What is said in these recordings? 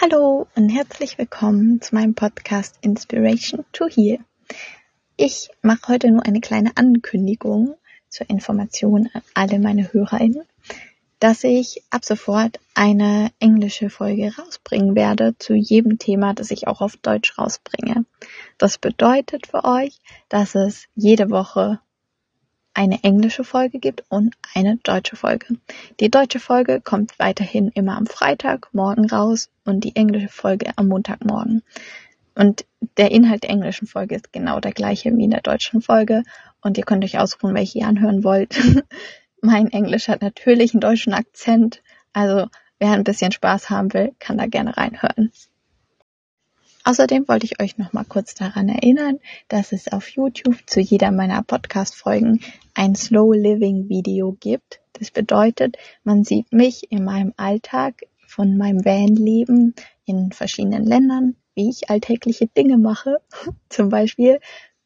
Hallo und herzlich willkommen zu meinem Podcast Inspiration to Heal. Ich mache heute nur eine kleine Ankündigung zur Information an alle meine HörerInnen, dass ich ab sofort eine englische Folge rausbringen werde zu jedem Thema, das ich auch auf Deutsch rausbringe. Das bedeutet für euch, dass es jede Woche eine englische Folge gibt und eine deutsche Folge. Die deutsche Folge kommt weiterhin immer am Freitag morgen raus und die englische Folge am Montagmorgen. Und der Inhalt der englischen Folge ist genau der gleiche wie in der deutschen Folge und ihr könnt euch ausruhen, welche ihr anhören wollt. mein Englisch hat natürlich einen deutschen Akzent, also wer ein bisschen Spaß haben will, kann da gerne reinhören. Außerdem wollte ich euch noch mal kurz daran erinnern, dass es auf YouTube zu jeder meiner Podcast-Folgen ein Slow Living Video gibt. Das bedeutet, man sieht mich in meinem Alltag von meinem Van-Leben in verschiedenen Ländern, wie ich alltägliche Dinge mache. Zum Beispiel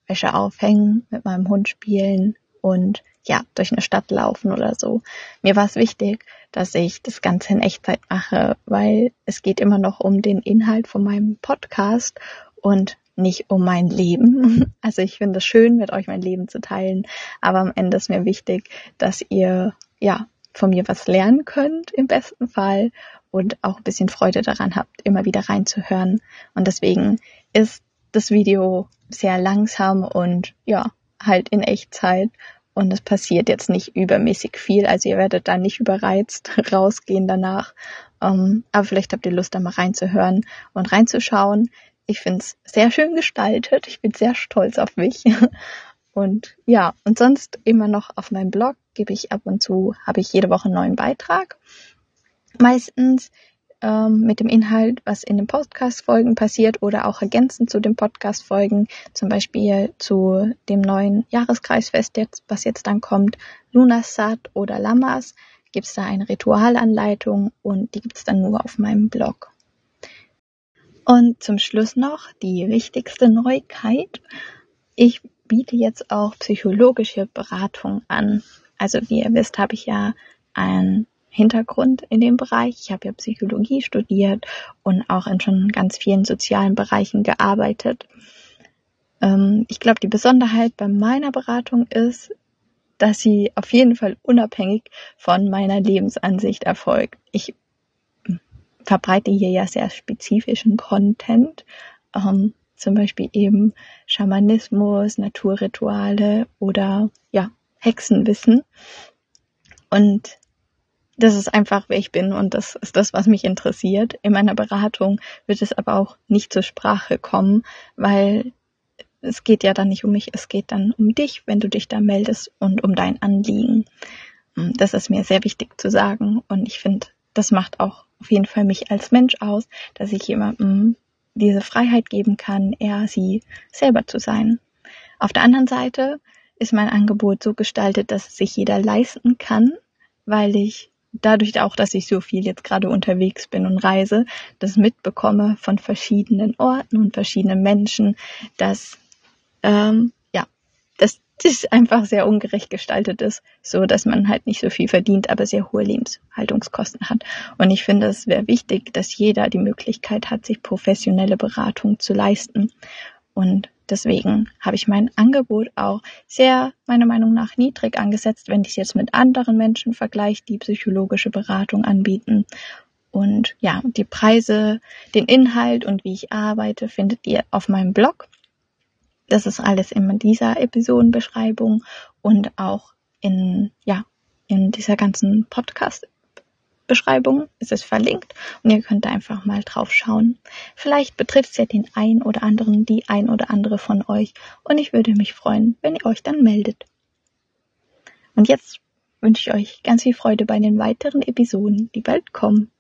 Wäsche aufhängen, mit meinem Hund spielen und ja, durch eine Stadt laufen oder so. Mir war es wichtig, dass ich das Ganze in Echtzeit mache, weil es geht immer noch um den Inhalt von meinem Podcast und nicht um mein Leben. Also ich finde es schön, mit euch mein Leben zu teilen, aber am Ende ist mir wichtig, dass ihr ja von mir was lernen könnt im besten Fall und auch ein bisschen Freude daran habt, immer wieder reinzuhören. Und deswegen ist das Video sehr langsam und ja, halt in Echtzeit und es passiert jetzt nicht übermäßig viel. Also ihr werdet da nicht überreizt rausgehen danach. Ähm, aber vielleicht habt ihr Lust, da mal reinzuhören und reinzuschauen. Ich finde es sehr schön gestaltet. Ich bin sehr stolz auf mich. Und ja, und sonst immer noch auf meinem Blog gebe ich ab und zu, habe ich jede Woche einen neuen Beitrag. Meistens ähm, mit dem Inhalt, was in den Podcast-Folgen passiert oder auch ergänzend zu den Podcast-Folgen, zum Beispiel zu dem neuen Jahreskreisfest, jetzt, was jetzt dann kommt, Lunasat oder Lamas, gibt es da eine Ritualanleitung und die gibt es dann nur auf meinem Blog. Und zum Schluss noch die wichtigste Neuigkeit. Ich biete jetzt auch psychologische Beratung an. Also wie ihr wisst, habe ich ja ein Hintergrund in dem Bereich. Ich habe ja Psychologie studiert und auch in schon ganz vielen sozialen Bereichen gearbeitet. Ähm, ich glaube, die Besonderheit bei meiner Beratung ist, dass sie auf jeden Fall unabhängig von meiner Lebensansicht erfolgt. Ich verbreite hier ja sehr spezifischen Content, ähm, zum Beispiel eben Schamanismus, Naturrituale oder ja, Hexenwissen. Und das ist einfach, wer ich bin und das ist das, was mich interessiert. In meiner Beratung wird es aber auch nicht zur Sprache kommen, weil es geht ja dann nicht um mich, es geht dann um dich, wenn du dich da meldest und um dein Anliegen. Hm, das ist mir sehr wichtig zu sagen und ich finde, das macht auch auf jeden Fall mich als Mensch aus, dass ich jemandem diese Freiheit geben kann, er sie selber zu sein. Auf der anderen Seite ist mein Angebot so gestaltet, dass es sich jeder leisten kann, weil ich dadurch auch, dass ich so viel jetzt gerade unterwegs bin und reise, das mitbekomme von verschiedenen Orten und verschiedenen Menschen, dass ähm, ja, dass das einfach sehr ungerecht gestaltet ist, so dass man halt nicht so viel verdient, aber sehr hohe Lebenshaltungskosten hat. Und ich finde, es wäre wichtig, dass jeder die Möglichkeit hat, sich professionelle Beratung zu leisten. Und Deswegen habe ich mein Angebot auch sehr, meiner Meinung nach, niedrig angesetzt, wenn ich es jetzt mit anderen Menschen vergleiche, die psychologische Beratung anbieten. Und ja, die Preise, den Inhalt und wie ich arbeite, findet ihr auf meinem Blog. Das ist alles in dieser Episodenbeschreibung und auch in, ja, in dieser ganzen Podcast Beschreibung ist es verlinkt und ihr könnt da einfach mal drauf schauen. Vielleicht betrifft es ja den ein oder anderen, die ein oder andere von euch und ich würde mich freuen, wenn ihr euch dann meldet. Und jetzt wünsche ich euch ganz viel Freude bei den weiteren Episoden, die bald kommen.